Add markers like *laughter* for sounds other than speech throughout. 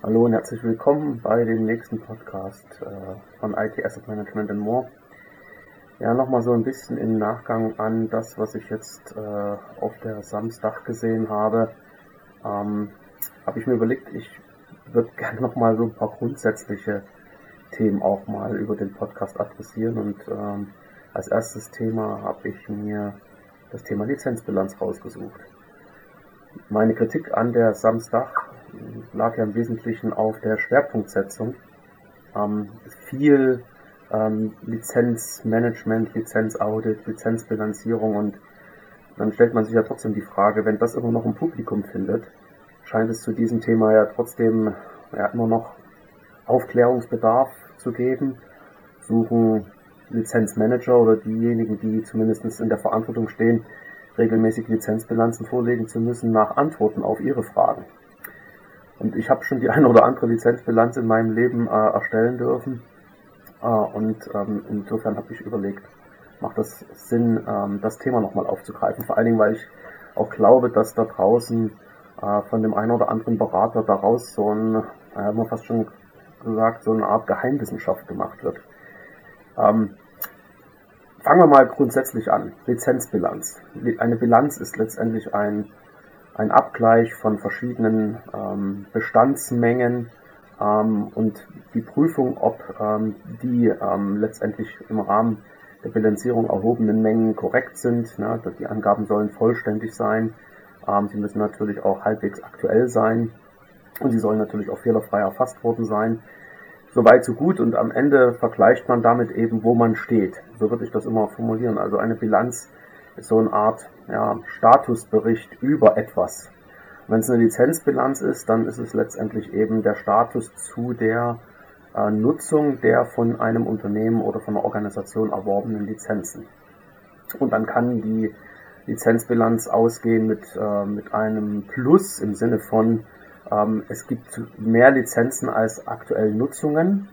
Hallo und herzlich willkommen bei dem nächsten Podcast äh, von IT Asset Management and More. Ja, nochmal so ein bisschen im Nachgang an das, was ich jetzt äh, auf der Samstag gesehen habe, ähm, habe ich mir überlegt, ich würde *laughs* gerne nochmal so ein paar grundsätzliche Themen auch mal über den Podcast adressieren und ähm, als erstes Thema habe ich mir das Thema Lizenzbilanz rausgesucht. Meine Kritik an der Samstag lag ja im Wesentlichen auf der Schwerpunktsetzung. Ähm, viel ähm, Lizenzmanagement, Lizenzaudit, Lizenzbilanzierung und dann stellt man sich ja trotzdem die Frage, wenn das immer noch ein Publikum findet, scheint es zu diesem Thema ja trotzdem ja, immer noch Aufklärungsbedarf zu geben. Suchen Lizenzmanager oder diejenigen, die zumindest in der Verantwortung stehen, regelmäßig Lizenzbilanzen vorlegen zu müssen, nach Antworten auf ihre Fragen. Und ich habe schon die *laughs* eine oder andere Lizenzbilanz in meinem Leben äh, erstellen dürfen. Äh, und ähm, insofern habe ich überlegt, macht das Sinn, ähm, das Thema nochmal aufzugreifen. Vor allen Dingen, weil ich auch glaube, dass da draußen äh, von dem einen oder anderen Berater daraus so ein, äh, haben wir fast schon gesagt, so eine Art Geheimwissenschaft gemacht wird. Ähm, fangen wir mal grundsätzlich an. Lizenzbilanz. Eine Bilanz ist letztendlich ein ein Abgleich von verschiedenen ähm, Bestandsmengen ähm, und die Prüfung, ob ähm, die ähm, letztendlich im Rahmen der Bilanzierung erhobenen Mengen korrekt sind. Ne? Die Angaben sollen vollständig sein. Ähm, sie müssen natürlich auch halbwegs aktuell sein und sie sollen natürlich auch fehlerfrei erfasst worden sein. Soweit so gut und am Ende vergleicht man damit eben, wo man steht. So würde ich das immer formulieren. Also eine Bilanz ist so eine Art ja, Statusbericht über etwas. Wenn es eine Lizenzbilanz ist, dann ist es letztendlich eben der Status zu der äh, Nutzung der von einem Unternehmen oder von einer Organisation erworbenen Lizenzen. Und dann kann die Lizenzbilanz ausgehen mit, äh, mit einem Plus im Sinne von, ähm, es gibt mehr Lizenzen als aktuell Nutzungen,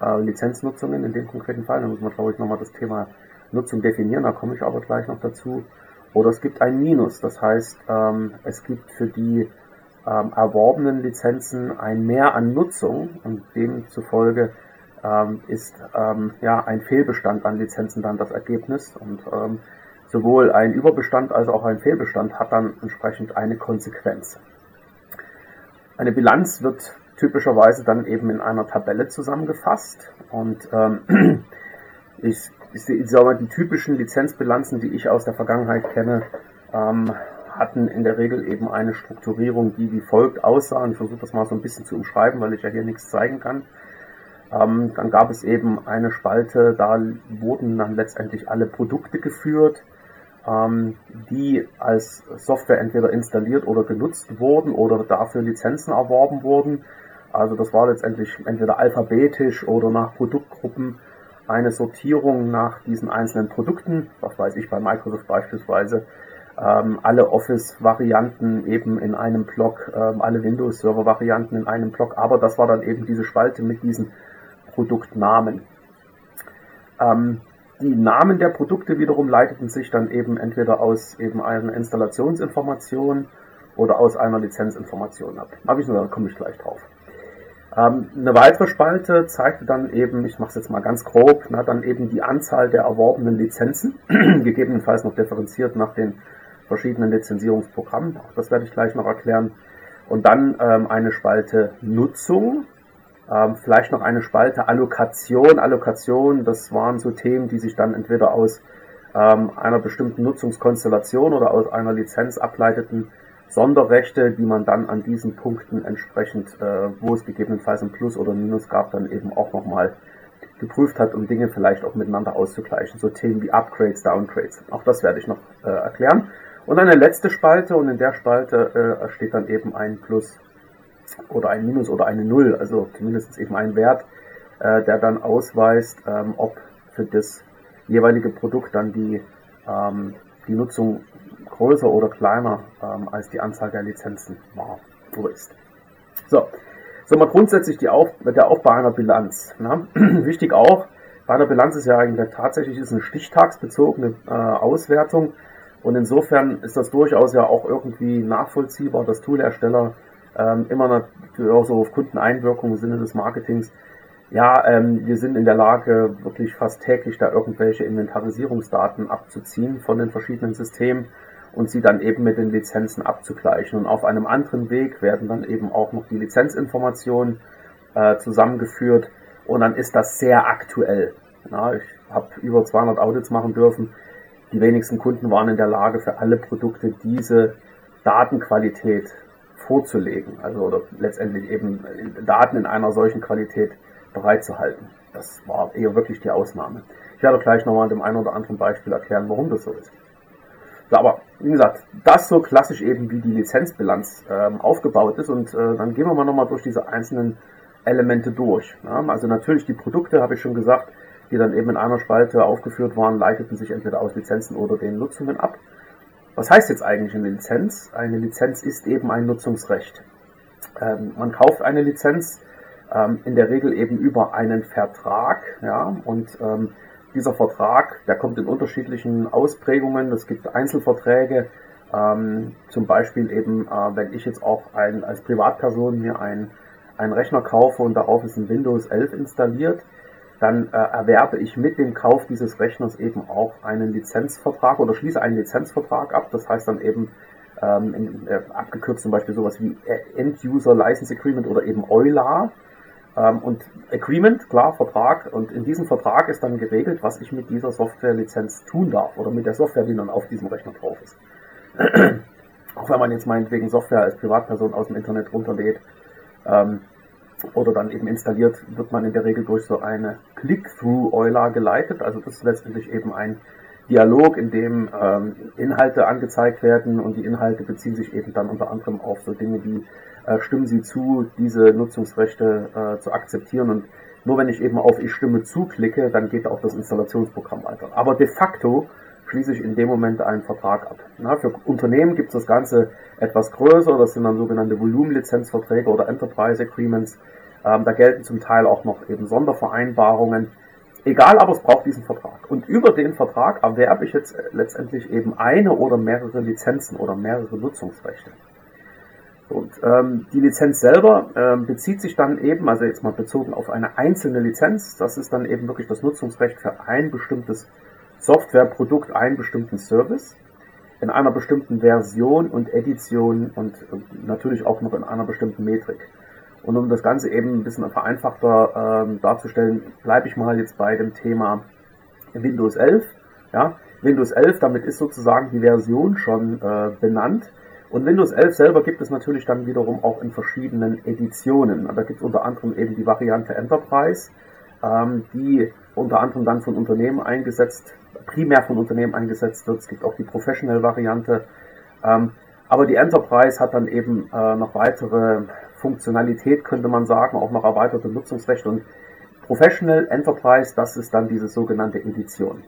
äh, Lizenznutzungen in dem konkreten Fall. Da muss man, glaube ich, nochmal das Thema Nutzung definieren, da komme ich aber gleich noch dazu. Oder es gibt ein Minus, das heißt, ähm, es gibt für die ähm, erworbenen Lizenzen ein Mehr an Nutzung und demzufolge ähm, ist ja ein Fehlbestand an Lizenzen dann das Ergebnis und sowohl ein Überbestand als auch ein Fehlbestand hat dann entsprechend eine Konsequenz. Eine Bilanz wird typischerweise dann eben in einer Tabelle zusammengefasst und ähm, *clears throat* ich ich, ich sag mal, die typischen Lizenzbilanzen, die ich aus der Vergangenheit kenne, ähm, hatten in der Regel eben eine Strukturierung, die wie folgt aussah. Und ich versuche das mal so ein bisschen zu umschreiben, weil ich ja hier nichts zeigen kann. Ähm, dann gab es eben eine Spalte, da wurden dann letztendlich alle Produkte geführt, ähm, die als Software entweder installiert oder genutzt wurden oder dafür Lizenzen erworben wurden. Also das war letztendlich entweder alphabetisch oder nach Produktgruppen eine Sortierung nach diesen einzelnen Produkten, was weiß ich bei Microsoft beispielsweise, ähm, alle Office-Varianten eben in einem Block, ähm, alle Windows-Server-Varianten in einem Block, aber das war dann eben diese Spalte mit diesen Produktnamen. Ähm, die Namen der Produkte wiederum leiteten sich dann eben entweder aus eben einer Installationsinformation oder aus einer Lizenzinformation ab. Habe ich nur, da komme ich gleich drauf. Ähm, eine weitere Spalte zeigte dann eben, ich mache es jetzt mal ganz grob, na, dann eben die Anzahl der erworbenen Lizenzen, *clears throat* gegebenenfalls noch differenziert nach den verschiedenen Lizenzierungsprogrammen. Auch das werde ich gleich noch erklären. Und dann ähm, eine Spalte Nutzung, ähm, vielleicht noch eine Spalte Allokation. Allokation, das waren so Themen, die sich dann entweder aus ähm, einer bestimmten Nutzungskonstellation oder aus einer Lizenz ableiteten, Sonderrechte, die man dann an diesen Punkten entsprechend, äh, wo es gegebenenfalls ein Plus oder Minus gab, dann eben auch nochmal geprüft hat, um Dinge vielleicht auch miteinander auszugleichen. So Themen wie Upgrades, Downgrades. Auch das werde ich noch äh, erklären. Und eine letzte Spalte und in der Spalte äh, steht dann eben ein Plus oder ein Minus oder eine Null, also zumindest eben ein Wert, äh, der dann ausweist, ähm, ob für das jeweilige Produkt dann die, ähm, die Nutzung größer oder kleiner ähm, als die Anzahl der Lizenzen war oder ist. So, so mal grundsätzlich die Auf, der Aufbau einer Bilanz. Ne? *clears throat* Wichtig auch, bei einer Bilanz ist ja eigentlich tatsächlich ist eine stichtagsbezogene äh, Auswertung und insofern ist das durchaus ja auch irgendwie nachvollziehbar, dass Tool-Ersteller ähm, immer natürlich auch so auf Kundeneinwirkung im Sinne des Marketings. Ja, ähm, wir sind in der Lage, wirklich fast täglich da irgendwelche Inventarisierungsdaten abzuziehen von den verschiedenen Systemen und sie dann eben mit den Lizenzen abzugleichen. Und auf einem anderen Weg werden dann eben auch noch die Lizenzinformationen äh, zusammengeführt und dann ist das sehr aktuell. Ja, ich habe über 200 Audits machen dürfen. Die wenigsten Kunden waren in der Lage, für alle Produkte diese Datenqualität vorzulegen. Also oder letztendlich eben Daten in einer solchen Qualität bereitzuhalten. Das war eher wirklich die Ausnahme. Ich werde gleich nochmal in dem einen oder anderen Beispiel erklären, warum das so ist. So, aber wie gesagt, das so klassisch eben, wie die Lizenzbilanz ähm, aufgebaut ist. Und äh, dann gehen wir mal nochmal durch diese einzelnen Elemente durch. Ja, also natürlich die Produkte, habe ich schon gesagt, die dann eben in einer Spalte aufgeführt waren, leiteten sich entweder aus Lizenzen oder den Nutzungen ab. Was heißt jetzt eigentlich eine Lizenz? Eine Lizenz ist eben ein Nutzungsrecht. Ähm, man kauft eine Lizenz ähm, in der Regel eben über einen Vertrag, ja, und ähm, dieser Vertrag, der kommt in unterschiedlichen Ausprägungen. Es gibt Einzelverträge, ähm, zum Beispiel eben, äh, wenn ich jetzt auch ein, als Privatperson mir ein einen Rechner kaufe und darauf ist ein Windows 11 installiert, dann äh, erwerbe ich mit dem Kauf dieses Rechners eben auch einen Lizenzvertrag oder schließe einen Lizenzvertrag ab. Das heißt dann eben ähm, in, äh, abgekürzt zum Beispiel sowas wie End-User License Agreement oder eben EULA. Ähm, und Agreement, klar, Vertrag. Und in diesem Vertrag ist dann geregelt, was ich mit dieser Software-Lizenz tun darf oder mit der Software, die dann auf diesem Rechner drauf ist. *clears throat* auch wenn man jetzt meinetwegen Software als Privatperson aus dem Internet runterlädt, ähm, oder dann eben installiert, wird man in der Regel durch so eine Click-Through-Euler geleitet. Also das ist letztendlich eben ein Dialog, in dem ähm, Inhalte angezeigt werden und die Inhalte beziehen sich eben dann unter anderem auf so Dinge wie stimmen Sie zu, diese Nutzungsrechte äh, zu akzeptieren und nur wenn ich eben auf Ich stimme zu klicke, dann geht auch das Installationsprogramm weiter. Aber de facto schließe ich in dem Moment einen Vertrag ab. Na, für Unternehmen gibt es das Ganze etwas größer, das sind dann sogenannte Volumenlizenzverträge oder Enterprise Agreements. Ähm, da gelten zum Teil auch noch eben Sondervereinbarungen. Egal, aber es braucht diesen Vertrag. Und über den Vertrag erwerbe ich jetzt letztendlich eben eine oder mehrere Lizenzen oder mehrere Nutzungsrechte. Und ähm, die Lizenz selber ähm, bezieht sich dann eben, also jetzt mal bezogen auf eine einzelne Lizenz, das ist dann eben wirklich das Nutzungsrecht für ein bestimmtes Softwareprodukt einen bestimmten Service in einer bestimmten Version und Edition und natürlich auch noch in einer bestimmten Metrik. Und um das Ganze eben ein bisschen vereinfachter ähm, darzustellen, bleibe ich mal jetzt bei dem Thema Windows 11. Ja, Windows 11, damit ist sozusagen die Version schon äh, benannt. Und Windows 11 selber gibt es natürlich dann wiederum auch in verschiedenen Editionen. Da gibt es unter anderem eben die Variante Enterprise, ähm, die unter anderem dann von Unternehmen eingesetzt primär von Unternehmen eingesetzt wird. Es gibt auch die Professional-Variante. Ähm, aber die Enterprise hat dann eben äh, noch weitere Funktionalität, könnte man sagen, auch noch erweiterte Nutzungsrechte. Und Professional Enterprise, das ist dann diese sogenannte Edition.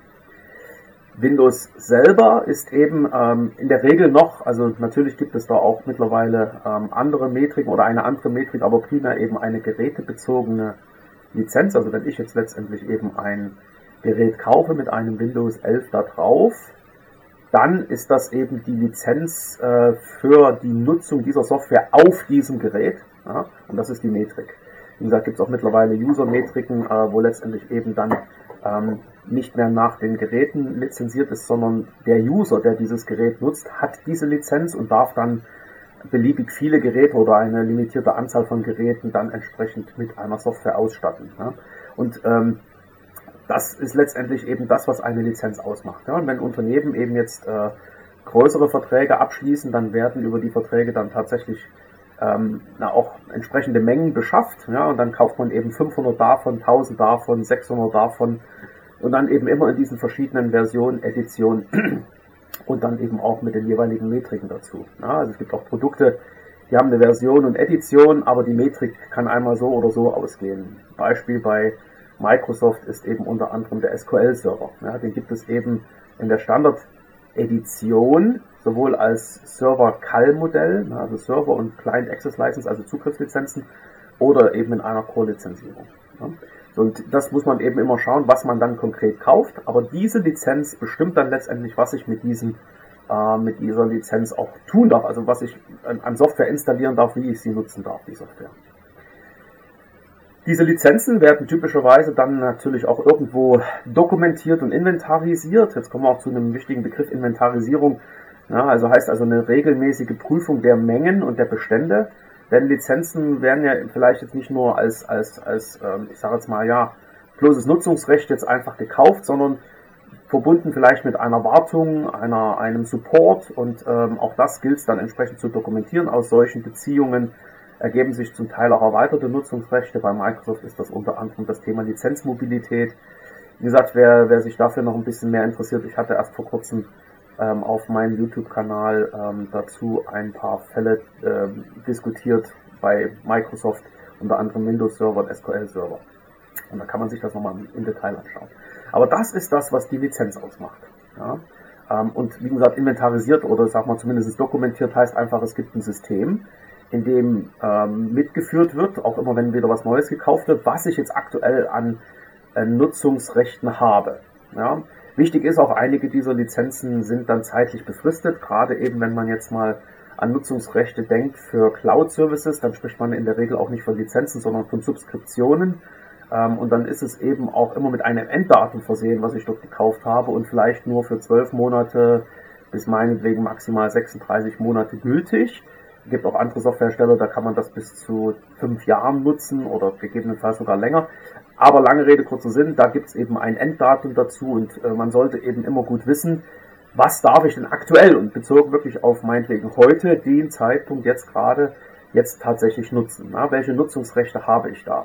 Windows selber ist eben ähm, in der Regel noch, also natürlich gibt es da auch mittlerweile ähm, andere Metriken oder eine andere Metrik, aber primär eben eine gerätebezogene Lizenz. Also wenn ich jetzt letztendlich eben ein Gerät kaufe mit einem Windows 11 da drauf, dann ist das eben die Lizenz äh, für die Nutzung dieser Software auf diesem Gerät. Ja, und das ist die Metrik. Wie gesagt, gibt es auch mittlerweile User-Metriken, äh, wo letztendlich eben dann ähm, nicht mehr nach den Geräten lizenziert ist, sondern der User, der dieses Gerät nutzt, hat diese Lizenz und darf dann beliebig viele Geräte oder eine limitierte Anzahl von Geräten dann entsprechend mit einer Software ausstatten. Ja. Und ähm, das ist letztendlich eben das, was eine Lizenz ausmacht. Ja, und wenn Unternehmen eben jetzt äh, größere Verträge abschließen, dann werden über die Verträge dann tatsächlich ähm, na, auch entsprechende Mengen beschafft. Ja, und dann kauft man eben 500 davon, 1000 davon, 600 davon und dann eben immer in diesen verschiedenen Versionen, Editionen *clears throat* und dann eben auch mit den jeweiligen Metriken dazu. Ja, also es gibt auch Produkte, die haben eine Version und Edition, aber die Metrik kann einmal so oder so ausgehen. Beispiel bei Microsoft ist eben unter anderem der SQL-Server. Ja, den gibt es eben in der Standard-Edition, sowohl als Server-CAL-Modell, also Server- und Client-Access-License, also Zugriffslizenzen, oder eben in einer Core-Lizenzierung. Ja. Und das muss man eben immer schauen, was man dann konkret kauft. Aber diese Lizenz bestimmt dann letztendlich, was ich mit diesem äh, mit dieser Lizenz auch tun darf, also was ich an Software installieren darf, wie ich sie nutzen darf, die Software. Diese Lizenzen werden typischerweise dann natürlich auch irgendwo dokumentiert und inventarisiert. Jetzt kommen wir auch zu einem wichtigen Begriff Inventarisierung. Ja, also heißt also eine regelmäßige Prüfung der Mengen und der Bestände. Denn Lizenzen werden ja vielleicht jetzt nicht nur als, als, als ähm, ich sage jetzt mal, ja, bloßes Nutzungsrecht jetzt einfach gekauft, sondern verbunden vielleicht mit einer Wartung, einer, einem Support und ähm, auch das gilt es dann entsprechend zu dokumentieren aus solchen Beziehungen ergeben sich zum Teil auch erweiterte Nutzungsrechte. Bei Microsoft ist das unter anderem das Thema Lizenzmobilität. Wie gesagt, wer, wer sich dafür noch ein bisschen mehr interessiert, ich hatte erst vor kurzem ähm, auf meinem YouTube-Kanal ähm, dazu ein paar Fälle ähm, diskutiert bei Microsoft, unter anderem Windows-Server und SQL-Server. Und da kann man sich das nochmal im Detail anschauen. Aber das ist das, was die Lizenz ausmacht. Ja? Ähm, und wie gesagt, inventarisiert oder sag mal zumindest dokumentiert heißt einfach, es gibt ein System, in dem ähm, mitgeführt wird, auch immer wenn wieder was Neues gekauft wird, was ich jetzt aktuell an äh, Nutzungsrechten habe. Ja. Wichtig ist auch, einige dieser Lizenzen sind dann zeitlich befristet, gerade eben wenn man jetzt mal an Nutzungsrechte denkt für Cloud-Services, dann spricht man in der Regel auch nicht von Lizenzen, sondern von Subskriptionen. Ähm, und dann ist es eben auch immer mit einem Enddatum versehen, was ich dort gekauft habe und vielleicht nur für zwölf Monate bis meinetwegen maximal 36 Monate gültig gibt auch andere Softwarehersteller, da kann man das bis zu fünf Jahren nutzen oder gegebenenfalls sogar länger. Aber lange Rede, kurzer Sinn, da gibt es eben ein Enddatum dazu und äh, man sollte eben immer gut wissen, was darf ich denn aktuell und bezogen wirklich auf meinetwegen heute, den Zeitpunkt jetzt gerade, jetzt tatsächlich nutzen. Na, welche Nutzungsrechte habe ich da?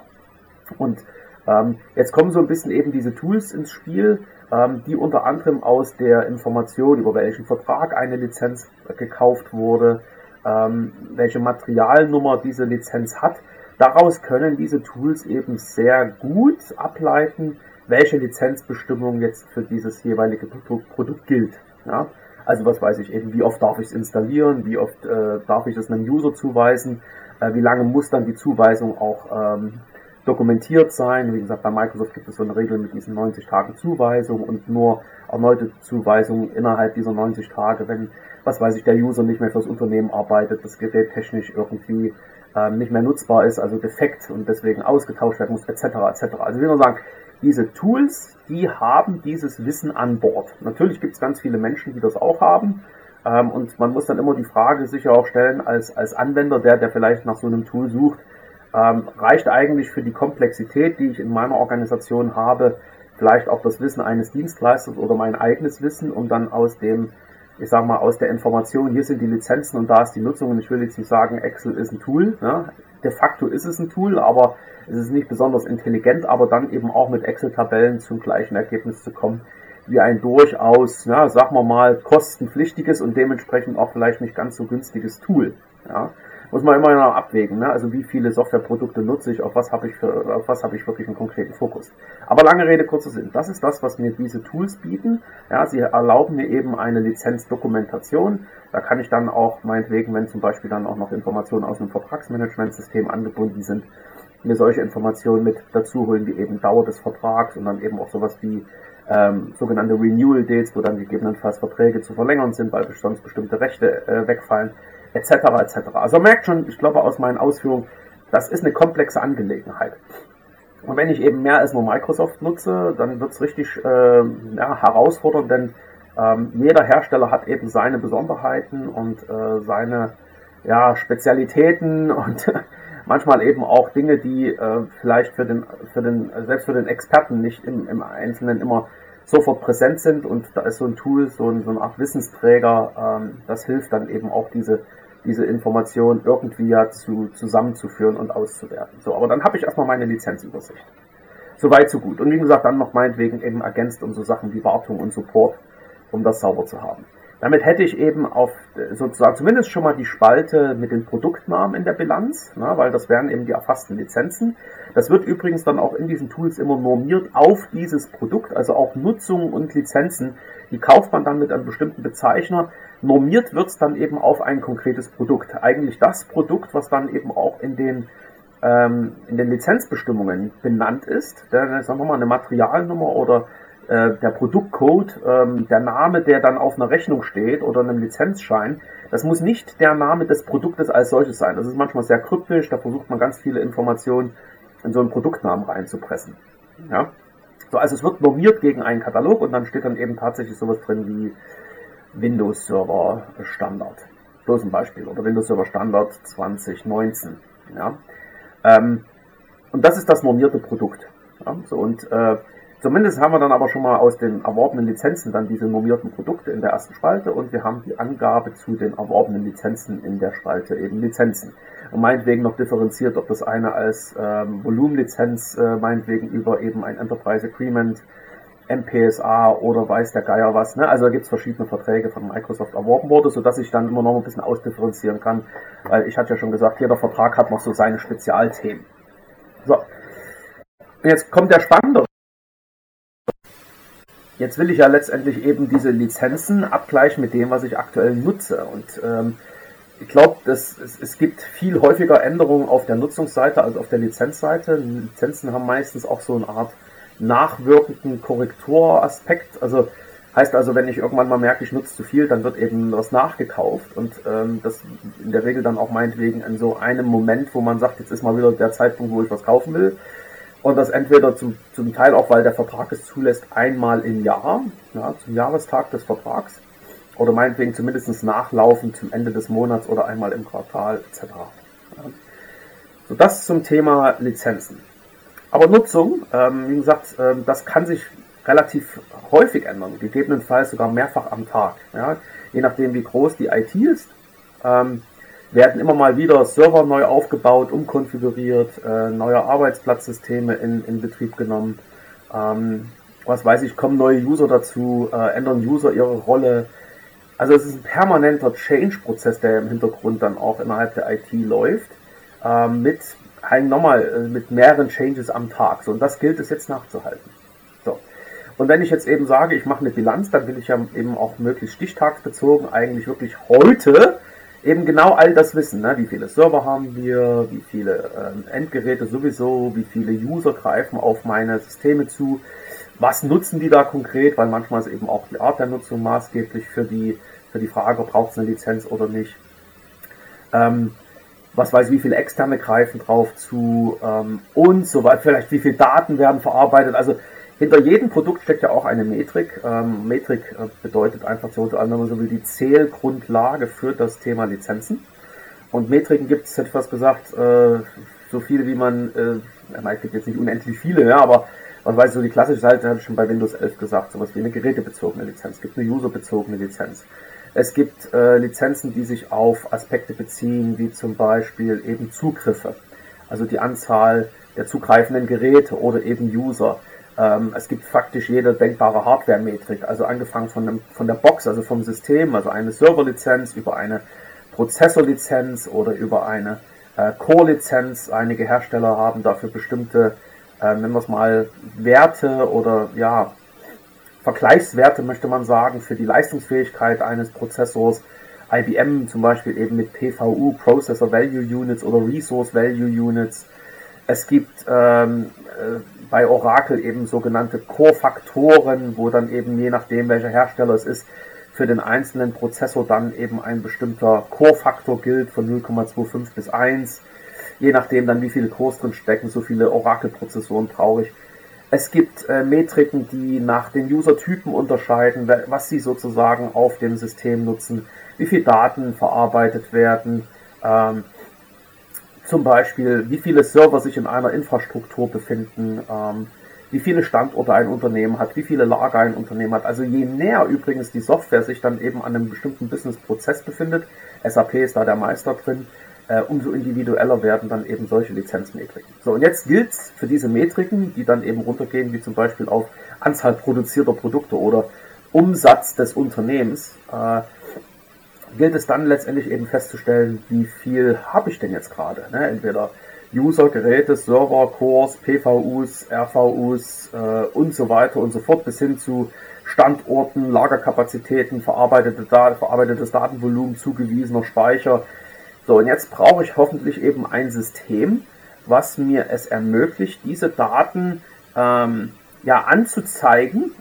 Und ähm, jetzt kommen so ein bisschen eben diese Tools ins Spiel, ähm, die unter anderem aus der Information, über welchen Vertrag eine Lizenz gekauft wurde, ähm, welche Materialnummer diese Lizenz hat. Daraus können diese Tools eben sehr gut ableiten, welche Lizenzbestimmung jetzt für dieses jeweilige Produkt gilt. Ja? Also was weiß ich eben, wie oft darf ich es installieren, wie oft äh, darf ich es einem User zuweisen, äh, wie lange muss dann die Zuweisung auch ähm, dokumentiert sein. Wie gesagt, bei Microsoft gibt es so eine Regel mit diesen 90 Tagen Zuweisung und nur erneute Zuweisung innerhalb dieser 90 Tage, wenn was weiß ich, der User nicht mehr fürs Unternehmen arbeitet, das Gerät technisch irgendwie nicht mehr nutzbar ist, also defekt und deswegen ausgetauscht werden muss, etc. etc. Also ich will nur sagen, diese Tools, die haben dieses Wissen an Bord. Natürlich gibt es ganz viele Menschen, die das auch haben. Ähm, und man muss dann immer die Frage sicher auch stellen, als, als Anwender, der, der vielleicht nach so einem Tool sucht, ähm, reicht eigentlich für die Komplexität, die ich in meiner Organisation habe, vielleicht auch das Wissen eines Dienstleisters oder mein eigenes Wissen, um dann aus dem ich sage mal, aus der Information, hier sind die Lizenzen und da ist die Nutzung und ich will jetzt nicht sagen, Excel ist ein Tool. Ne? De facto ist es ein Tool, aber es ist nicht besonders intelligent, aber dann eben auch mit Excel-Tabellen zum gleichen Ergebnis zu kommen, wie ein durchaus, ja, sagen wir mal, kostenpflichtiges und dementsprechend auch vielleicht nicht ganz so günstiges Tool. Ja? Muss man immer noch abwägen. Ne? Also wie viele Softwareprodukte nutze ich, auf was habe ich für, auf was habe ich wirklich einen konkreten Fokus. Aber lange Rede, kurzer Sinn. Das ist das, was mir diese Tools bieten. Ja, sie erlauben mir eben eine Lizenzdokumentation. Da kann ich dann auch meinetwegen, wenn zum Beispiel dann auch noch Informationen aus einem Vertragsmanagementsystem angebunden sind, mir solche Informationen mit dazu holen, wie eben Dauer des Vertrags und dann eben auch sowas wie ähm, sogenannte Renewal Dates, wo dann gegebenenfalls Verträge zu verlängern sind, weil sonst bestimmte Rechte äh, wegfallen etc. etc. Also merkt schon, ich glaube aus meinen Ausführungen, das ist eine komplexe Angelegenheit. Und wenn ich eben mehr als nur Microsoft nutze, dann wird es richtig äh, ja, herausfordernd, denn ähm, jeder Hersteller hat eben seine Besonderheiten und äh, seine ja, Spezialitäten *laughs* und manchmal eben auch Dinge, die äh, vielleicht für den, für den, selbst für den Experten nicht im, im Einzelnen immer sofort präsent sind und da ist so ein Tool, so, ein, so eine Art Wissensträger, ähm, das hilft dann eben auch diese diese Information irgendwie ja zu, zusammenzuführen und auszuwerten. So, aber dann habe ich erstmal meine Lizenzübersicht. Soweit, so gut. Und wie gesagt, dann noch meinetwegen eben ergänzt um so Sachen wie Wartung und Support, um das sauber zu haben. Damit hätte ich eben auf sozusagen zumindest schon mal die Spalte mit den Produktnamen in der Bilanz, na, weil das wären eben die erfassten Lizenzen. Das wird übrigens dann auch in diesen Tools immer normiert auf dieses Produkt, also auch Nutzung und Lizenzen. Die kauft man dann mit einem bestimmten Bezeichner. Normiert wird es dann eben auf ein konkretes Produkt. Eigentlich das Produkt, was dann eben auch in den ähm, in den Lizenzbestimmungen benannt ist. Da, sagen wir mal eine Materialnummer oder äh, der Produktcode, ähm, der Name, der dann auf einer Rechnung steht oder einem Lizenzschein, das muss nicht der Name des Produktes als solches sein. Das ist manchmal sehr kryptisch, da versucht man ganz viele Informationen in so einen Produktnamen reinzupressen. Ja? So, also es wird normiert gegen einen Katalog und dann steht dann eben tatsächlich sowas drin wie Windows Server Standard. Bloß ein Beispiel. Oder Windows Server Standard 2019. Ja? Ähm, und das ist das normierte Produkt. Ja? So, und äh, Zumindest haben wir dann aber schon mal aus den erworbenen Lizenzen dann diese normierten Produkte in der ersten Spalte und wir haben die Angabe zu den erworbenen Lizenzen in der Spalte eben Lizenzen. Und meinetwegen noch differenziert, ob das eine als ähm, Volumenlizenz äh, meinetwegen über eben ein Enterprise Agreement, MPSA oder weiß der Geier was. Ne? Also da gibt es verschiedene Verträge von Microsoft erworben wurde, sodass ich dann immer noch ein bisschen ausdifferenzieren kann, weil ich hatte ja schon gesagt, jeder Vertrag hat noch so seine Spezialthemen. So, jetzt kommt der spannende Jetzt will ich ja letztendlich eben diese Lizenzen abgleichen mit dem, was ich aktuell nutze. Und ähm, ich glaube, es, es gibt viel häufiger Änderungen auf der Nutzungsseite als auf der Lizenzseite. Lizenzen haben meistens auch so eine Art nachwirkenden Korrektoraspekt. Also heißt also, wenn ich irgendwann mal merke, ich nutze zu viel, dann wird eben was nachgekauft und ähm, das in der Regel dann auch meinetwegen in so einem Moment, wo man sagt, jetzt ist mal wieder der Zeitpunkt, wo ich was kaufen will und das entweder zum, zum Teil auch, weil der Vertrag es zulässt, einmal im Jahr, ja, zum Jahrestag des Vertrags, oder meinetwegen zumindest nachlaufen zum Ende des Monats oder einmal im Quartal etc. So, das zum Thema Lizenzen. Aber Nutzung, ähm, wie gesagt, ähm, das kann sich relativ häufig ändern, gegebenenfalls sogar mehrfach am Tag. Ja. Je nachdem, wie groß die IT ist. Ähm, werden immer mal wieder Server neu aufgebaut, umkonfiguriert, äh, neue Arbeitsplatzsysteme in, in Betrieb genommen. Ähm, was weiß ich, kommen neue User dazu, äh, ändern User ihre Rolle. Also es ist ein permanenter Change-Prozess, der im Hintergrund dann auch innerhalb der IT läuft, äh, mit halt nochmal äh, mit mehreren Changes am Tag. So, und das gilt es jetzt nachzuhalten. So. Und wenn ich jetzt eben sage, ich mache eine Bilanz, dann will ich ja eben auch möglichst stichtagsbezogen eigentlich wirklich heute eben genau all das wissen. Ne? Wie viele Server haben wir, wie viele ähm, Endgeräte sowieso, wie viele User greifen auf meine Systeme zu, was nutzen die da konkret, weil manchmal ist eben auch die Art der Nutzung maßgeblich für die, für die Frage, braucht es eine Lizenz oder nicht. Ähm, was weiß, wie viele externe greifen drauf zu ähm, und so weiter, vielleicht wie viele Daten werden verarbeitet. Also hinter jedem Produkt steckt ja auch eine Metrik. Ähm, Metrik äh, bedeutet einfach so, wenn man so will, die Zählgrundlage für das Thema Lizenzen. Und Metriken gibt es, hätte ich fast gesagt, äh, so viele wie man, äh, es gibt jetzt nicht unendlich viele, ja, aber was weiß ich, so die klassische Seite habe ich schon bei Windows 11 gesagt, sowas wie eine gerätebezogene Lizenz. Gibt eine userbezogene Lizenz. Es gibt äh, Lizenzen, die sich auf Aspekte beziehen, wie zum Beispiel eben Zugriffe, also die Anzahl der zugreifenden Geräte oder eben User. Ähm, es gibt faktisch jede denkbare Hardware-Metrik, also angefangen von, dem, von der Box, also vom System, also eine Server-Lizenz über eine Prozessor-Lizenz oder über eine äh, Core-Lizenz. Einige Hersteller haben dafür bestimmte, äh, nennen wir es mal, Werte oder ja, Vergleichswerte, möchte man sagen, für die Leistungsfähigkeit eines Prozessors. IBM zum Beispiel eben mit PVU, Processor Value Units oder Resource Value Units. Es gibt ähm, äh, bei Oracle eben sogenannte Core-Faktoren, wo dann eben je nachdem, welcher Hersteller es ist, für den einzelnen Prozessor dann eben ein bestimmter Core-Faktor gilt von 0,25 bis 1. Je nachdem dann wie viele Cores drin stecken, so viele Oracle-Prozessoren brauche ich. Es gibt äh, Metriken, die nach den User-Typen unterscheiden, was sie sozusagen auf dem System nutzen, wie viele Daten verarbeitet werden. Ähm, zum Beispiel, wie viele Server sich in einer Infrastruktur befinden, ähm, wie viele Standorte ein Unternehmen hat, wie viele Lager ein Unternehmen hat. Also je näher übrigens die Software sich dann eben an einem bestimmten Business-Prozess befindet, SAP ist da der Meister drin, äh, umso individueller werden dann eben solche Lizenzmetriken. So, und jetzt gilt für diese Metriken, die dann eben runtergehen, wie zum Beispiel auf Anzahl produzierter Produkte oder Umsatz des Unternehmens, äh, gilt es dann letztendlich eben festzustellen, wie viel habe ich denn jetzt gerade. Ne? Entweder User, Geräte, Server, Cores, PVUs, RVUs äh, und so weiter und so fort bis hin zu Standorten, Lagerkapazitäten, verarbeitete Daten, verarbeitetes Datenvolumen, zugewiesener Speicher. So, und jetzt brauche ich hoffentlich eben ein System, was mir es ermöglicht, diese Daten ähm, ja anzuzeigen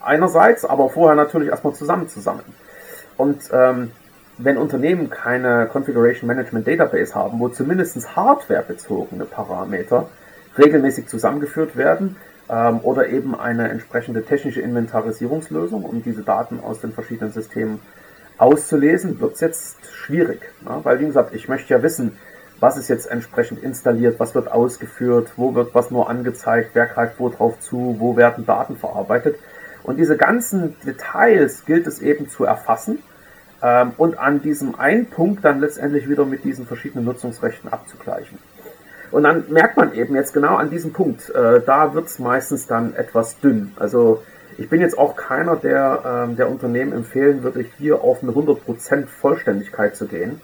einerseits, aber vorher natürlich erstmal zusammenzusammeln. Und ähm, wenn Unternehmen keine Configuration Management Database haben, wo zumindest hardwarebezogene Parameter regelmäßig zusammengeführt werden ähm, oder eben eine entsprechende technische Inventarisierungslösung, um diese Daten aus den verschiedenen Systemen auszulesen, wird es jetzt schwierig. Ne? Weil, wie gesagt, ich möchte ja wissen, was ist jetzt entsprechend installiert, was wird ausgeführt, wo wird was nur angezeigt, wer greift wo drauf zu, wo werden Daten verarbeitet. Und diese ganzen Details gilt es eben zu erfassen ähm, und an diesem einen Punkt dann letztendlich wieder mit diesen verschiedenen Nutzungsrechten abzugleichen. Und dann merkt man eben jetzt genau an diesem Punkt, äh, da wird es meistens dann etwas dünn. Also ich bin jetzt auch keiner, der ähm, der Unternehmen empfehlen würde, hier auf eine 100% Vollständigkeit zu gehen.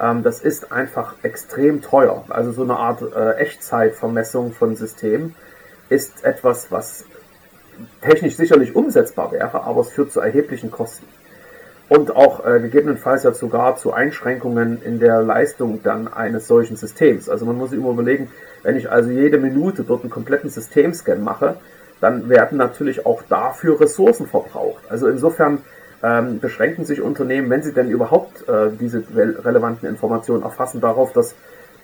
Ähm, das ist einfach extrem teuer. Also so eine Art äh, Echtzeitvermessung von Systemen ist etwas, was technisch sicherlich umsetzbar wäre, aber es führt zu erheblichen Kosten und auch äh, gegebenenfalls ja sogar zu Einschränkungen in der Leistung dann eines solchen Systems. Also man muss sich immer überlegen, wenn ich also jede Minute dort einen kompletten Systemscan mache, dann werden natürlich auch dafür Ressourcen verbraucht. Also insofern ähm, beschränken sich Unternehmen, wenn sie denn überhaupt äh, diese relevanten Informationen erfassen, darauf, dass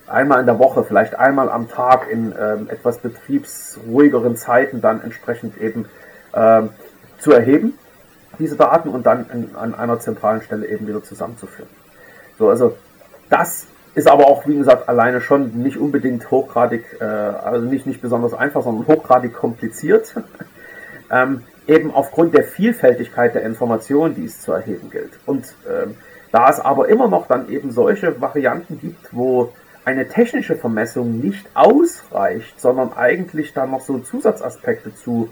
einmal in der Woche, vielleicht einmal am Tag in ähm, etwas betriebsruhigeren Zeiten dann entsprechend eben ähm, zu erheben diese Daten und dann in, an einer zentralen Stelle eben wieder zusammenzuführen. So, also das ist aber auch, wie gesagt, alleine schon nicht unbedingt hochgradig, äh, also nicht, nicht besonders einfach, sondern hochgradig kompliziert. *laughs* ähm, eben aufgrund der Vielfältigkeit der Informationen, die es zu erheben gilt. Und ähm, da es aber immer noch dann eben solche Varianten gibt, wo eine technische Vermessung nicht ausreicht, sondern eigentlich da noch so Zusatzaspekte zu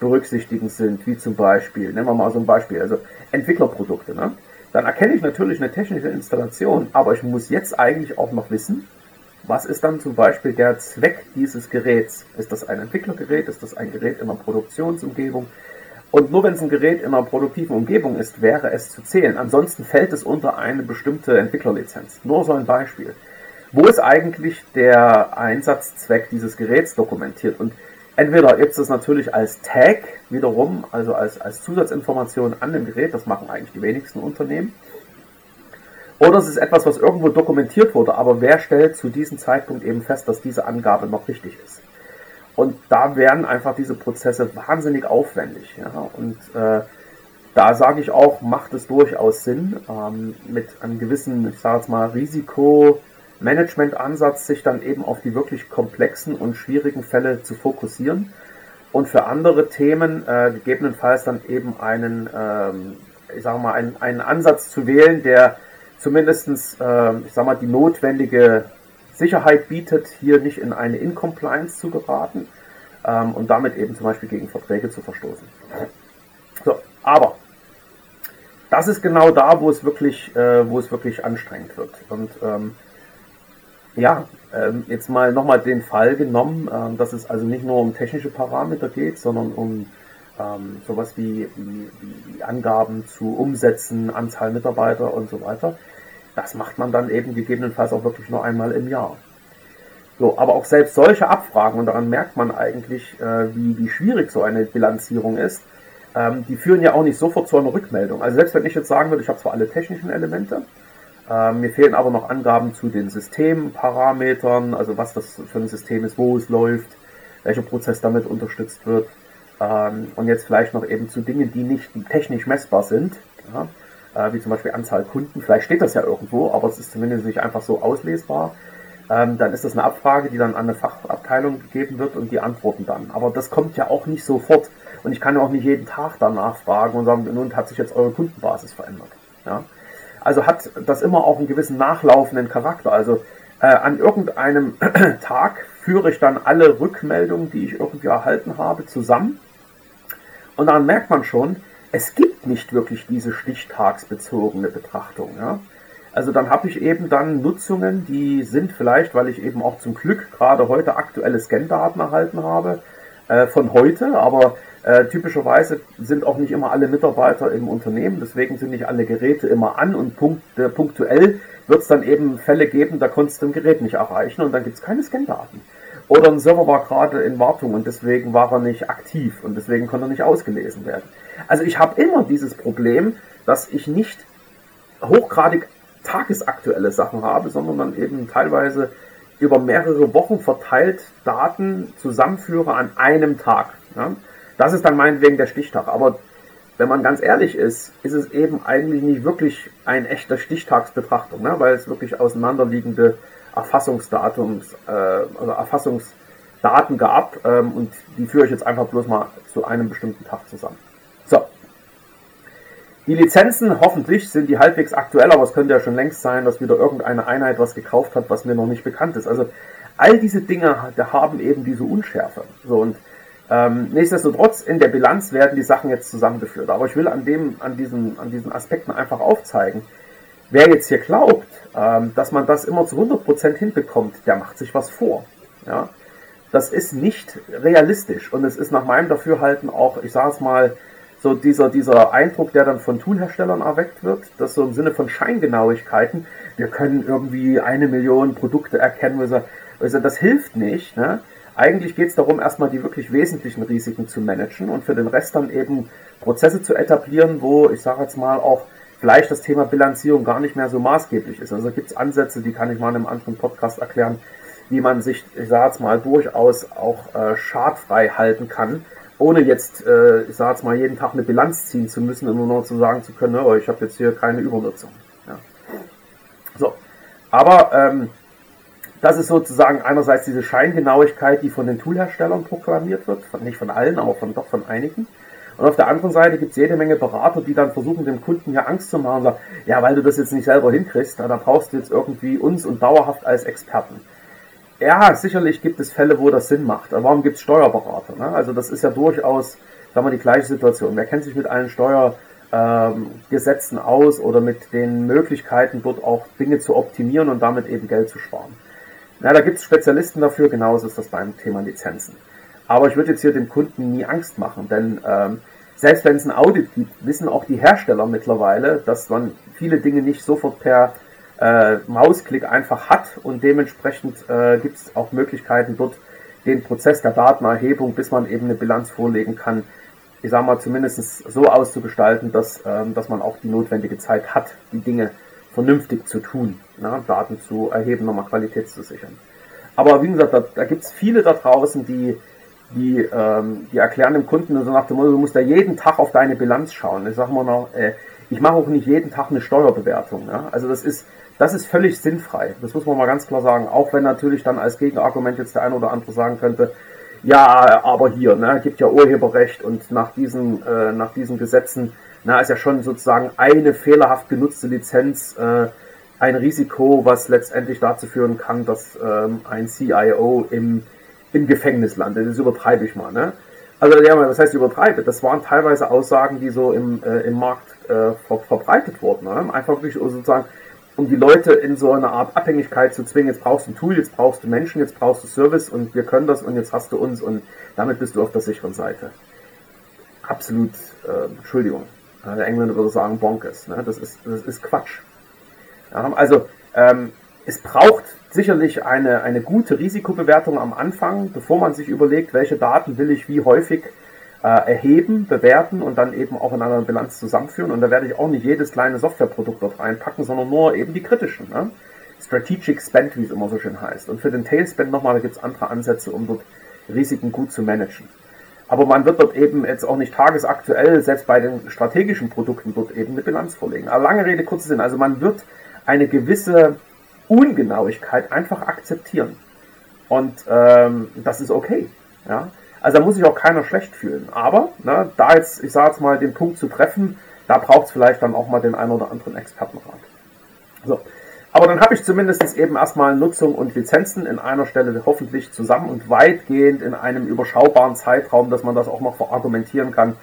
berücksichtigen sind, wie zum Beispiel, nehmen wir mal so ein Beispiel, also Entwicklerprodukte, ne? Dann erkenne ich natürlich eine technische Installation, aber ich muss jetzt eigentlich auch noch wissen, was ist dann zum Beispiel der Zweck dieses Geräts? Ist das ein Entwicklergerät? Ist das ein Gerät in einer Produktionsumgebung? Und nur wenn es ein Gerät in einer produktiven Umgebung ist, wäre es zu zählen. Ansonsten fällt es unter eine bestimmte Entwicklerlizenz. Nur so ein Beispiel. Wo ist eigentlich der Einsatzzweck dieses Geräts dokumentiert? Und Entweder gibt es natürlich als Tag wiederum, also als, als Zusatzinformation an dem Gerät, das machen eigentlich die wenigsten Unternehmen. Oder es ist etwas, was irgendwo dokumentiert wurde, aber wer stellt zu diesem Zeitpunkt eben fest, dass diese Angabe noch richtig ist? Und da werden einfach diese Prozesse wahnsinnig aufwendig. Ja? Und äh, da sage ich auch, macht es durchaus Sinn, ähm, mit einem gewissen, ich sage jetzt mal, Risiko, Management-Ansatz, sich dann eben auf die wirklich komplexen und schwierigen Fälle zu fokussieren und für andere Themen äh, gegebenenfalls dann eben einen, ähm, ich sage mal, einen, einen Ansatz zu wählen, der zumindestens, äh, ich sage mal, die notwendige Sicherheit bietet, hier nicht in eine Incompliance zu geraten ähm, und damit eben zum Beispiel gegen Verträge zu verstoßen. So, aber das ist genau da, wo es wirklich, äh, wo es wirklich anstrengend wird. Und ähm, ja, ähm, jetzt mal nochmal den Fall genommen, ähm, dass es also nicht nur um technische Parameter geht, sondern um ähm, sowas wie, wie, wie Angaben zu Umsätzen, Anzahl Mitarbeiter und so weiter. Das macht man dann eben gegebenenfalls auch wirklich nur einmal im Jahr. So, aber auch selbst solche Abfragen, und daran merkt man eigentlich, äh, wie, wie schwierig so eine Bilanzierung ist, ähm, die führen ja auch nicht sofort zu einer Rückmeldung. Also selbst wenn ich jetzt sagen würde, ich habe zwar alle technischen Elemente, ähm, mir fehlen aber noch Angaben zu den Systemparametern, also was das für ein System ist, wo es läuft, welcher Prozess damit unterstützt wird. Ähm, und jetzt vielleicht noch eben zu Dingen, die nicht technisch messbar sind, ja, äh, wie zum Beispiel Anzahl Kunden. Vielleicht steht das ja irgendwo, aber es ist zumindest nicht einfach so auslesbar. Ähm, dann ist das eine Abfrage, die dann an eine Fachabteilung gegeben wird und die antworten dann. Aber das kommt ja auch nicht sofort. Und ich kann ja auch nicht jeden Tag danach fragen und sagen, nun hat sich jetzt eure Kundenbasis verändert. Ja? Also hat das immer auch einen gewissen nachlaufenden Charakter. Also äh, an irgendeinem *clears throat* Tag führe ich dann alle Rückmeldungen, die ich irgendwie erhalten habe, zusammen. Und dann merkt man schon, es gibt nicht wirklich diese stichtagsbezogene Betrachtung. Ja? Also dann habe ich eben dann Nutzungen, die sind vielleicht, weil ich eben auch zum Glück gerade heute aktuelle Scan-Daten erhalten habe, äh, von heute, aber äh, typischerweise sind auch nicht immer alle Mitarbeiter im Unternehmen, deswegen sind nicht alle Geräte immer an und punkt, äh, punktuell wird es dann eben Fälle geben, da konntest du ein Gerät nicht erreichen und dann gibt es keine Scan-Daten. oder ein Server war gerade in Wartung und deswegen war er nicht aktiv und deswegen konnte er nicht ausgelesen werden. Also ich habe immer dieses Problem, dass ich nicht hochgradig tagesaktuelle Sachen habe, sondern dann eben teilweise über mehrere Wochen verteilt Daten zusammenführe an einem Tag. Ja? Das ist dann meinetwegen der Stichtag. Aber wenn man ganz ehrlich ist, ist es eben eigentlich nicht wirklich ein echter Stichtagsbetrachtung, ne? weil es wirklich auseinanderliegende Erfassungsdatums, äh, also Erfassungsdaten gab ähm, und die führe ich jetzt einfach bloß mal zu einem bestimmten Tag zusammen. So. Die Lizenzen hoffentlich sind die halbwegs aktuell, aber es könnte ja schon längst sein, dass wieder irgendeine Einheit was gekauft hat, was mir noch nicht bekannt ist. Also all diese Dinge haben eben diese Unschärfe. So und ähm, nichtsdestotrotz, in der Bilanz werden die Sachen jetzt zusammengeführt. Aber ich will an, dem, an, diesen, an diesen Aspekten einfach aufzeigen, wer jetzt hier glaubt, ähm, dass man das immer zu 100% hinbekommt, der macht sich was vor. Ja? Das ist nicht realistisch und es ist nach meinem Dafürhalten auch, ich sage es mal, so dieser, dieser Eindruck, der dann von Toolherstellern erweckt wird, dass so im Sinne von Scheingenauigkeiten, wir können irgendwie eine Million Produkte erkennen, also das hilft nicht. Ne? Eigentlich geht es darum, erstmal die wirklich wesentlichen Risiken zu managen und für den Rest dann eben Prozesse zu etablieren, wo ich sage jetzt mal auch vielleicht das Thema Bilanzierung gar nicht mehr so maßgeblich ist. Also gibt es Ansätze, die kann ich mal in einem anderen Podcast erklären, wie man sich, ich sage jetzt mal, durchaus auch äh, schadfrei halten kann, ohne jetzt, äh, ich sage jetzt mal, jeden Tag eine Bilanz ziehen zu müssen und nur noch zu sagen zu können, oh, ich habe jetzt hier keine Übernutzung. Ja. So, aber ähm, das ist sozusagen einerseits diese Scheingenauigkeit, die von den Toolherstellern proklamiert wird, nicht von allen, aber von, doch von einigen. Und auf der anderen Seite gibt es jede Menge Berater, die dann versuchen, dem Kunden hier Angst zu machen. Sagen, ja, weil du das jetzt nicht selber hinkriegst, da brauchst du jetzt irgendwie uns und dauerhaft als Experten. Ja, sicherlich gibt es Fälle, wo das Sinn macht. Aber warum gibt es Steuerberater? Ne? Also das ist ja durchaus, sagen wir, die gleiche Situation. Wer kennt sich mit allen Steuergesetzen ähm, aus oder mit den Möglichkeiten, dort auch Dinge zu optimieren und damit eben Geld zu sparen? Na, da gibt es Spezialisten dafür, genauso ist das beim Thema Lizenzen. Aber ich würde jetzt hier dem Kunden nie Angst machen, denn ähm, selbst wenn es ein Audit gibt, wissen auch die Hersteller mittlerweile, dass man viele Dinge nicht sofort per äh, Mausklick einfach hat und dementsprechend äh, gibt es auch Möglichkeiten dort den Prozess der Datenerhebung, bis man eben eine Bilanz vorlegen kann, ich sage mal zumindest so auszugestalten, dass, ähm, dass man auch die notwendige Zeit hat, die Dinge vernünftig zu tun, ne? Daten zu erheben, nochmal Qualität zu sichern. Aber wie gesagt, da, da gibt es viele da draußen, die, die, ähm, die erklären dem Kunden so nach dem Motto, du musst ja jeden Tag auf deine Bilanz schauen. Ich sage mal noch, äh, ich mache auch nicht jeden Tag eine Steuerbewertung. Ja? Also das ist, das ist völlig sinnfrei. Das muss man mal ganz klar sagen. Auch wenn natürlich dann als Gegenargument jetzt der eine oder andere sagen könnte, ja, aber hier, ne, gibt ja Urheberrecht und nach diesen, äh, nach diesen Gesetzen na, ist ja schon sozusagen eine fehlerhaft genutzte Lizenz äh, ein Risiko, was letztendlich dazu führen kann, dass ähm, ein CIO im, im Gefängnis landet. Das übertreibe ich mal. Ne? Also, ja, was heißt übertreibe? Das waren teilweise Aussagen, die so im, äh, im Markt äh, ver verbreitet wurden. Ne? Einfach wirklich sozusagen, um die Leute in so eine Art Abhängigkeit zu zwingen. Jetzt brauchst du ein Tool, jetzt brauchst du Menschen, jetzt brauchst du Service und wir können das und jetzt hast du uns und damit bist du auf der sicheren Seite. Absolut, äh, Entschuldigung. Der Engländer würde sagen Bonkers. Ne? Das, ist, das ist Quatsch. Ja, also ähm, es braucht sicherlich eine, eine gute Risikobewertung am Anfang, bevor man sich überlegt, welche Daten will ich wie häufig äh, erheben, bewerten und dann eben auch in einer Bilanz zusammenführen. Und da werde ich auch nicht jedes kleine Softwareprodukt dort reinpacken, sondern nur eben die kritischen. Ne? Strategic Spend, wie es immer so schön heißt. Und für den Tail Spend nochmal, da gibt es andere Ansätze, um dort Risiken gut zu managen. Aber man wird dort eben jetzt auch nicht tagesaktuell, selbst bei den strategischen Produkten, dort eben eine Bilanz vorlegen. Aber lange Rede, kurzer Sinn. Also man wird eine gewisse Ungenauigkeit einfach akzeptieren. Und ähm, das ist okay. Ja? Also da muss sich auch keiner schlecht fühlen. Aber ne, da jetzt, ich sage jetzt mal, den Punkt zu treffen, da braucht es vielleicht dann auch mal den einen oder anderen Expertenrat. So, aber dann habe ich zumindest eben erstmal Nutzung und Lizenzen in einer Stelle hoffentlich zusammen und weitgehend in einem überschaubaren Zeitraum, dass man das auch noch verargumentieren kann,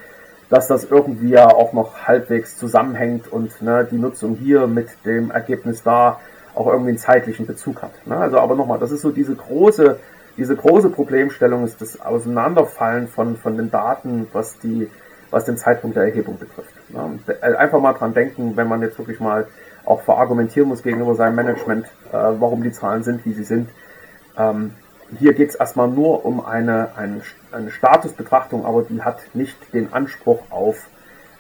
dass das irgendwie ja auch noch halbwegs zusammenhängt und ne, die Nutzung hier mit dem Ergebnis da auch irgendwie einen zeitlichen Bezug hat. Ne? Also aber nochmal, das ist so diese große, diese große Problemstellung ist das Auseinanderfallen von, von den Daten, was die, was den Zeitpunkt der Erhebung betrifft. Ne? Einfach mal dran denken, wenn man jetzt wirklich mal auch verargumentieren muss gegenüber seinem Management, äh, warum die Zahlen sind, wie sie sind. Ähm, hier geht es erstmal nur um eine, eine, eine, Statusbetrachtung, aber die hat nicht den Anspruch auf,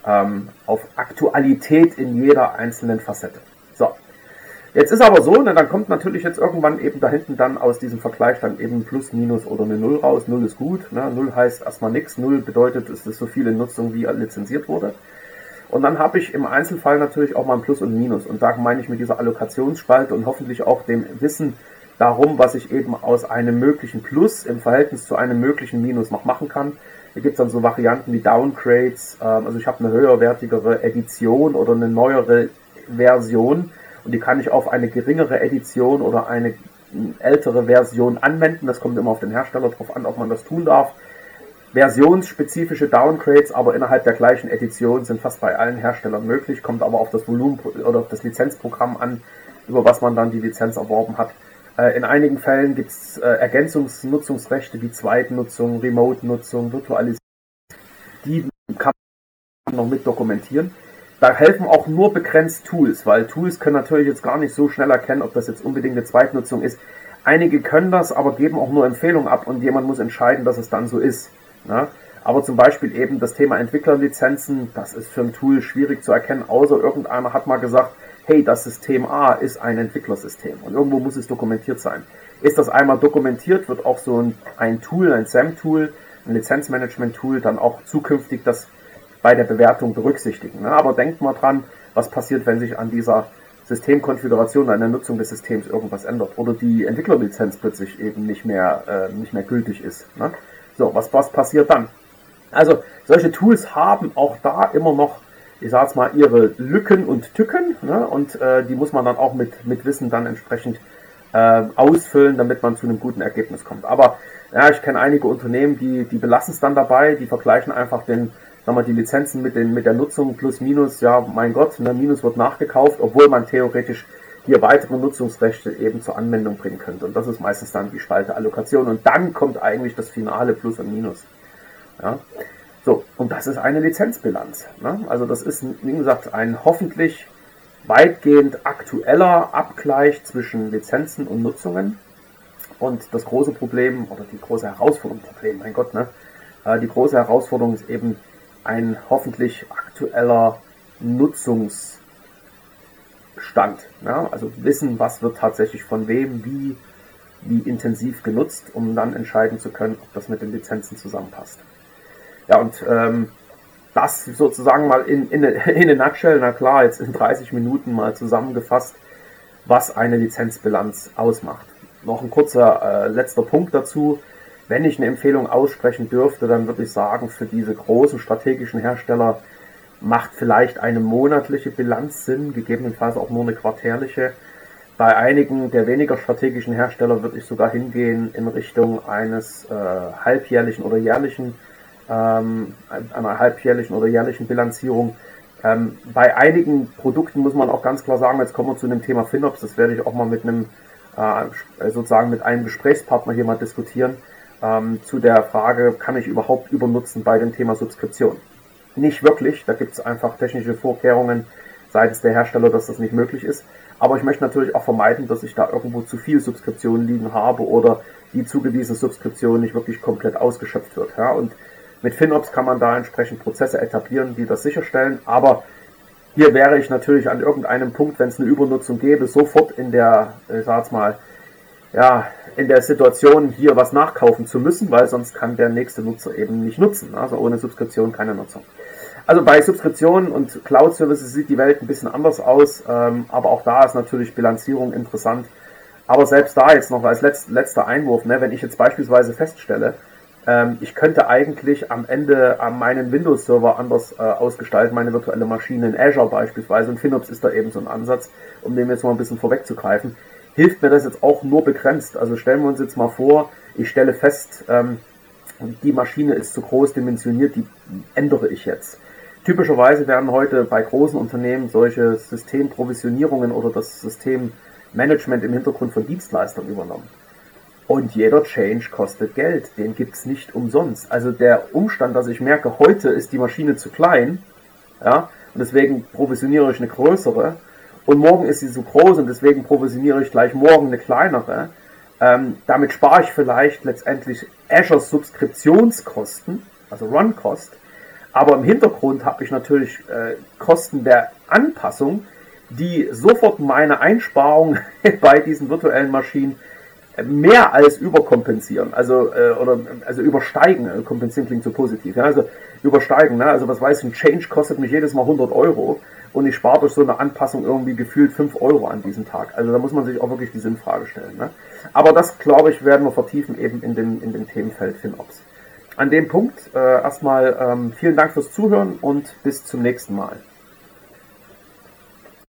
ähm, auf Aktualität in jeder einzelnen Facette. So, jetzt ist aber so, ne, dann kommt natürlich jetzt irgendwann eben da hinten dann aus diesem Vergleich dann eben Plus, Minus oder eine Null raus. Null ist gut, ne? Null heißt erstmal nichts, Null bedeutet, es ist so viel in Nutzung, wie lizenziert wurde. Und dann habe ich im Einzelfall natürlich auch mal ein Plus und Minus. Und da meine ich mit dieser Allokationsspalte und hoffentlich auch dem Wissen, darum, was ich eben aus einem möglichen Plus im Verhältnis zu einem möglichen Minus noch machen kann. Hier gibt es dann so Varianten wie Downgrades, ähm, also ich habe eine höherwertigere Edition oder eine neuere Version und die kann ich auf eine geringere Edition oder eine ältere Version anwenden. Das kommt immer auf den Hersteller drauf an, ob man das tun darf. Versionsspezifische Downgrades, aber innerhalb der gleichen Edition sind fast bei allen Herstellern möglich, kommt aber auf das Volumen oder auf das Lizenzprogramm an, über was man dann die Lizenz erworben hat. Äh, in einigen Fällen gibt es äh, Ergänzungsnutzungsrechte wie Zweitnutzung, Remote-Nutzung, Virtualisierung. Die kann man noch mit dokumentieren. Da helfen auch nur begrenzt Tools, weil Tools können natürlich jetzt gar nicht so schnell erkennen, ob das jetzt unbedingt eine Zweitnutzung ist. Einige können das, aber geben auch nur Empfehlungen ab und jemand muss entscheiden, dass es dann so ist. Ne? Aber zum Beispiel eben das Thema Entwicklerlizenzen, das ist für ein Tool schwierig zu erkennen, außer irgendeiner hat mal gesagt, hey, das System A ist ein Entwicklersystem und irgendwo muss es dokumentiert sein. Ist das einmal dokumentiert, wird auch so ein, ein Tool, ein SAM-Tool, ein Lizenzmanagement-Tool dann auch zukünftig das bei der Bewertung berücksichtigen. Ne? Aber denkt mal dran, was passiert, wenn sich an dieser Systemkonfiguration, an der Nutzung des Systems irgendwas ändert oder die Entwicklerlizenz plötzlich eben nicht mehr, äh, nicht mehr gültig ist. Ne? So, was, was passiert dann? Also solche Tools haben auch da immer noch ich sage jetzt mal, ihre Lücken und Tücken. Ne? Und äh, die muss man dann auch mit, mit Wissen dann entsprechend äh, ausfüllen, damit man zu einem guten Ergebnis kommt. Aber ja, ich kenne einige Unternehmen, die, die belassen es dann dabei, die vergleichen einfach den, sagen wir, die Lizenzen mit, den, mit der Nutzung plus minus. Ja, mein Gott, ne, Minus wird nachgekauft, obwohl man theoretisch hier weitere Nutzungsrechte eben zur Anwendung bringen könnte. Und das ist meistens dann die Spalte Allokation. Und dann kommt eigentlich das finale Plus und Minus. Ja. So, und das ist eine Lizenzbilanz. Ne? Also das ist, wie gesagt, ein hoffentlich weitgehend aktueller Abgleich zwischen Lizenzen und Nutzungen. Und das große Problem oder die große Herausforderung, Problem, mein Gott, ne? Äh, die große Herausforderung ist eben ein hoffentlich aktueller Nutzungsstand. Ja? Also wissen, was wird tatsächlich von wem, wie, wie intensiv genutzt, um dann entscheiden zu können, ob das mit den Lizenzen zusammenpasst. Ja, und ähm, das sozusagen mal in, in, *laughs* in a nutshell, na klar, jetzt in 30 Minuten mal zusammengefasst, was eine Lizenzbilanz ausmacht. Noch ein kurzer äh, letzter Punkt dazu. Wenn ich eine Empfehlung aussprechen dürfte, dann würde ich sagen, für diese großen strategischen Hersteller macht vielleicht eine monatliche Bilanz Sinn, gegebenenfalls auch nur eine quartärliche. Bei einigen der weniger strategischen Hersteller würde ich sogar hingehen in Richtung eines äh, halbjährlichen oder jährlichen ähm, einer halbjährlichen oder jährlichen Bilanzierung. Ähm, bei einigen Produkten muss man auch ganz klar sagen, jetzt kommen wir zu dem Thema FinOps, das werde ich auch mal mit einem äh, sozusagen mit einem Gesprächspartner hier mal diskutieren, ähm, zu der Frage, kann ich überhaupt übernutzen bei dem Thema Subskription? Nicht wirklich, da gibt es einfach technische Vorkehrungen seitens der Hersteller, dass das nicht möglich ist. Aber ich möchte natürlich auch vermeiden, dass ich da irgendwo zu viel Subskription liegen habe oder die zugewiesene Subskription nicht wirklich komplett ausgeschöpft wird. Ja? Und mit FinOps kann man da entsprechend Prozesse etablieren, die das sicherstellen. Aber hier wäre ich natürlich an irgendeinem Punkt, wenn es eine Übernutzung gäbe, sofort in der, ich sag's mal, ja, in der Situation, hier was nachkaufen zu müssen, weil sonst kann der nächste Nutzer eben nicht nutzen. Also ohne Subskription keine Nutzung. Also bei Subskriptionen und Cloud-Services sieht die Welt ein bisschen anders aus, ähm, aber auch da ist natürlich Bilanzierung interessant. Aber selbst da jetzt noch als letzter Einwurf, ne, wenn ich jetzt beispielsweise feststelle, ähm, ich könnte eigentlich am Ende an meinen Windows-Server anders äh, ausgestalten, meine virtuelle Maschine in Azure beispielsweise. Und FinOps ist da eben so ein Ansatz, um dem jetzt mal ein bisschen vorwegzugreifen. Hilft mir das jetzt auch nur begrenzt. Also stellen wir uns jetzt mal vor, ich stelle fest, ähm, die Maschine ist zu groß dimensioniert, die ändere ich jetzt. Typischerweise werden heute bei großen Unternehmen solche Systemprovisionierungen oder das Systemmanagement im Hintergrund von Dienstleistern übernommen. Und jeder Change kostet Geld, den gibt's nicht umsonst. Also der Umstand, dass ich merke, heute ist die Maschine zu klein, ja, und deswegen provisioniere ich eine größere, und morgen ist sie so groß und deswegen provisioniere ich gleich morgen eine kleinere, Ähm, damit spare ich vielleicht letztendlich Azure Subskriptionskosten, also Run-Cost. Aber im Hintergrund habe ich natürlich äh, Kosten der Anpassung, die sofort meine Einsparung *laughs* bei diesen virtuellen Maschinen mehr als überkompensieren, also äh, oder also übersteigen. Kompensieren klingt so positiv. Ja? Also übersteigen. Ne? Also was weiß ich, ein Change kostet mich jedes Mal 100 Euro und ich spare durch so eine Anpassung irgendwie gefühlt 5 Euro an diesem Tag. Also da muss man sich auch wirklich die Sinnfrage stellen. Ne? Aber das, glaube ich, werden wir vertiefen eben in dem, in dem Themenfeld FinOps. An dem Punkt äh, erstmal ähm, vielen Dank fürs Zuhören und bis zum nächsten Mal.